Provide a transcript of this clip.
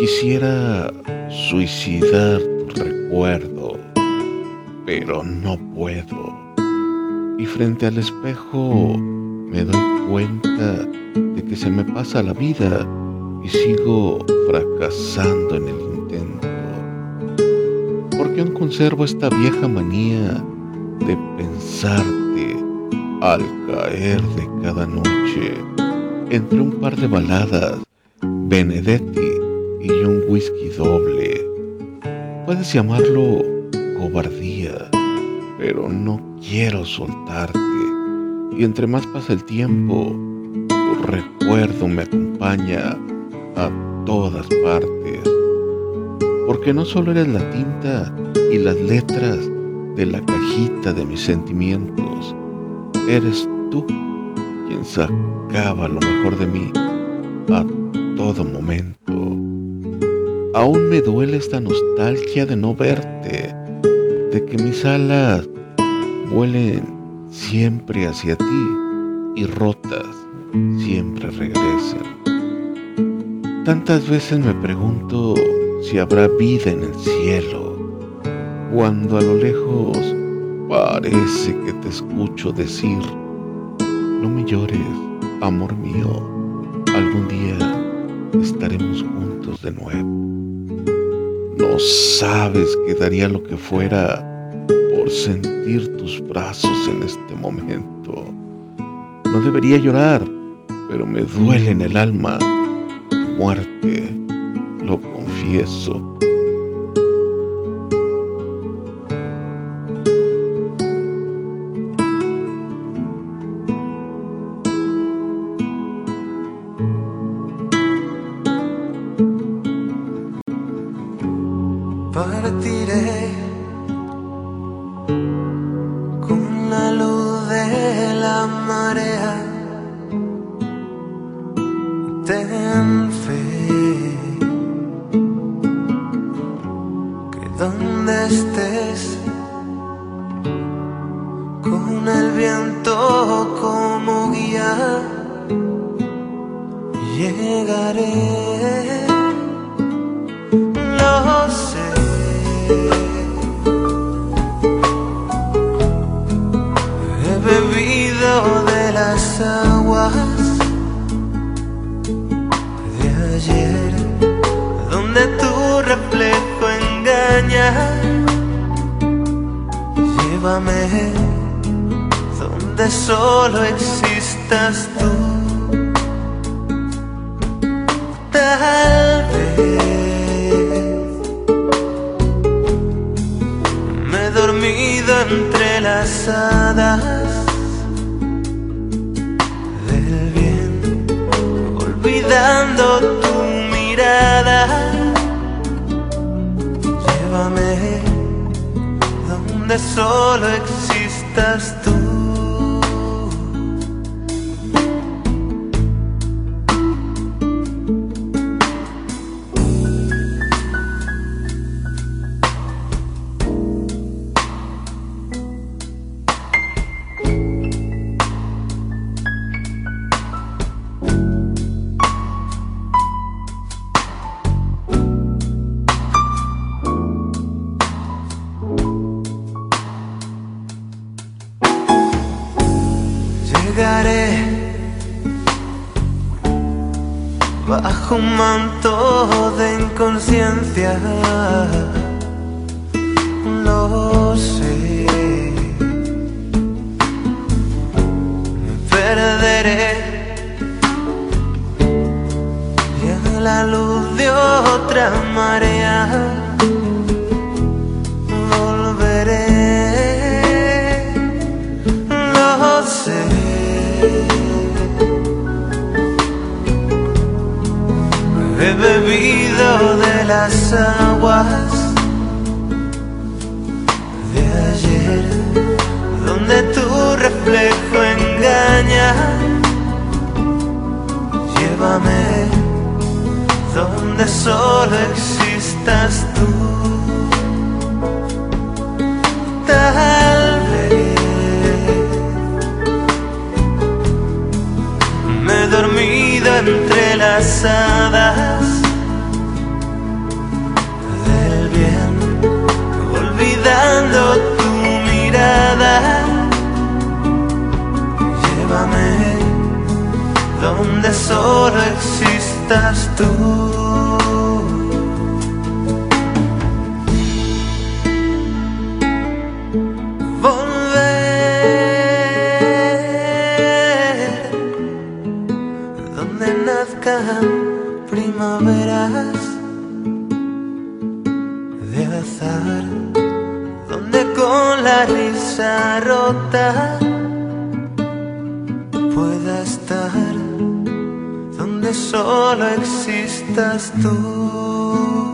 Quisiera suicidar tu recuerdo, pero no puedo. Y frente al espejo me doy cuenta de que se me pasa la vida y sigo fracasando en el intento. Porque aún conservo esta vieja manía de pensarte al caer de cada noche entre un par de baladas, Benedetti y un whisky doble. Puedes llamarlo cobardía, pero no quiero soltarte. Y entre más pasa el tiempo, tu recuerdo me acompaña a todas partes. Porque no solo eres la tinta y las letras de la cajita de mis sentimientos, eres tú quien sacaba lo mejor de mí a todo momento. Aún me duele esta nostalgia de no verte, de que mis alas vuelen siempre hacia ti y rotas siempre regresan. Tantas veces me pregunto si habrá vida en el cielo, cuando a lo lejos parece que te escucho decir, no me llores, amor mío, algún día estaremos juntos de nuevo. No sabes que daría lo que fuera por sentir tus brazos en este momento. No debería llorar, pero me duele en el alma tu muerte, lo confieso. Partiré con la luz de la marea. Ten fe que donde estés, con el viento como guía, llegaré. De las aguas de ayer, donde tu reflejo engaña. Llévame donde solo existas tú. Tal solo existas tú. Bajo un manto de inconsciencia. Lo sé. Me perderé y a la luz de otra marea las aguas de ayer, donde tu reflejo engaña. Llévame donde solo existas tú. Tal vez me he dormido entre las hadas donde solo existas tú. Volver donde nazcan primaveras de azar, donde con la risa rota pueda estar, solo existas tú.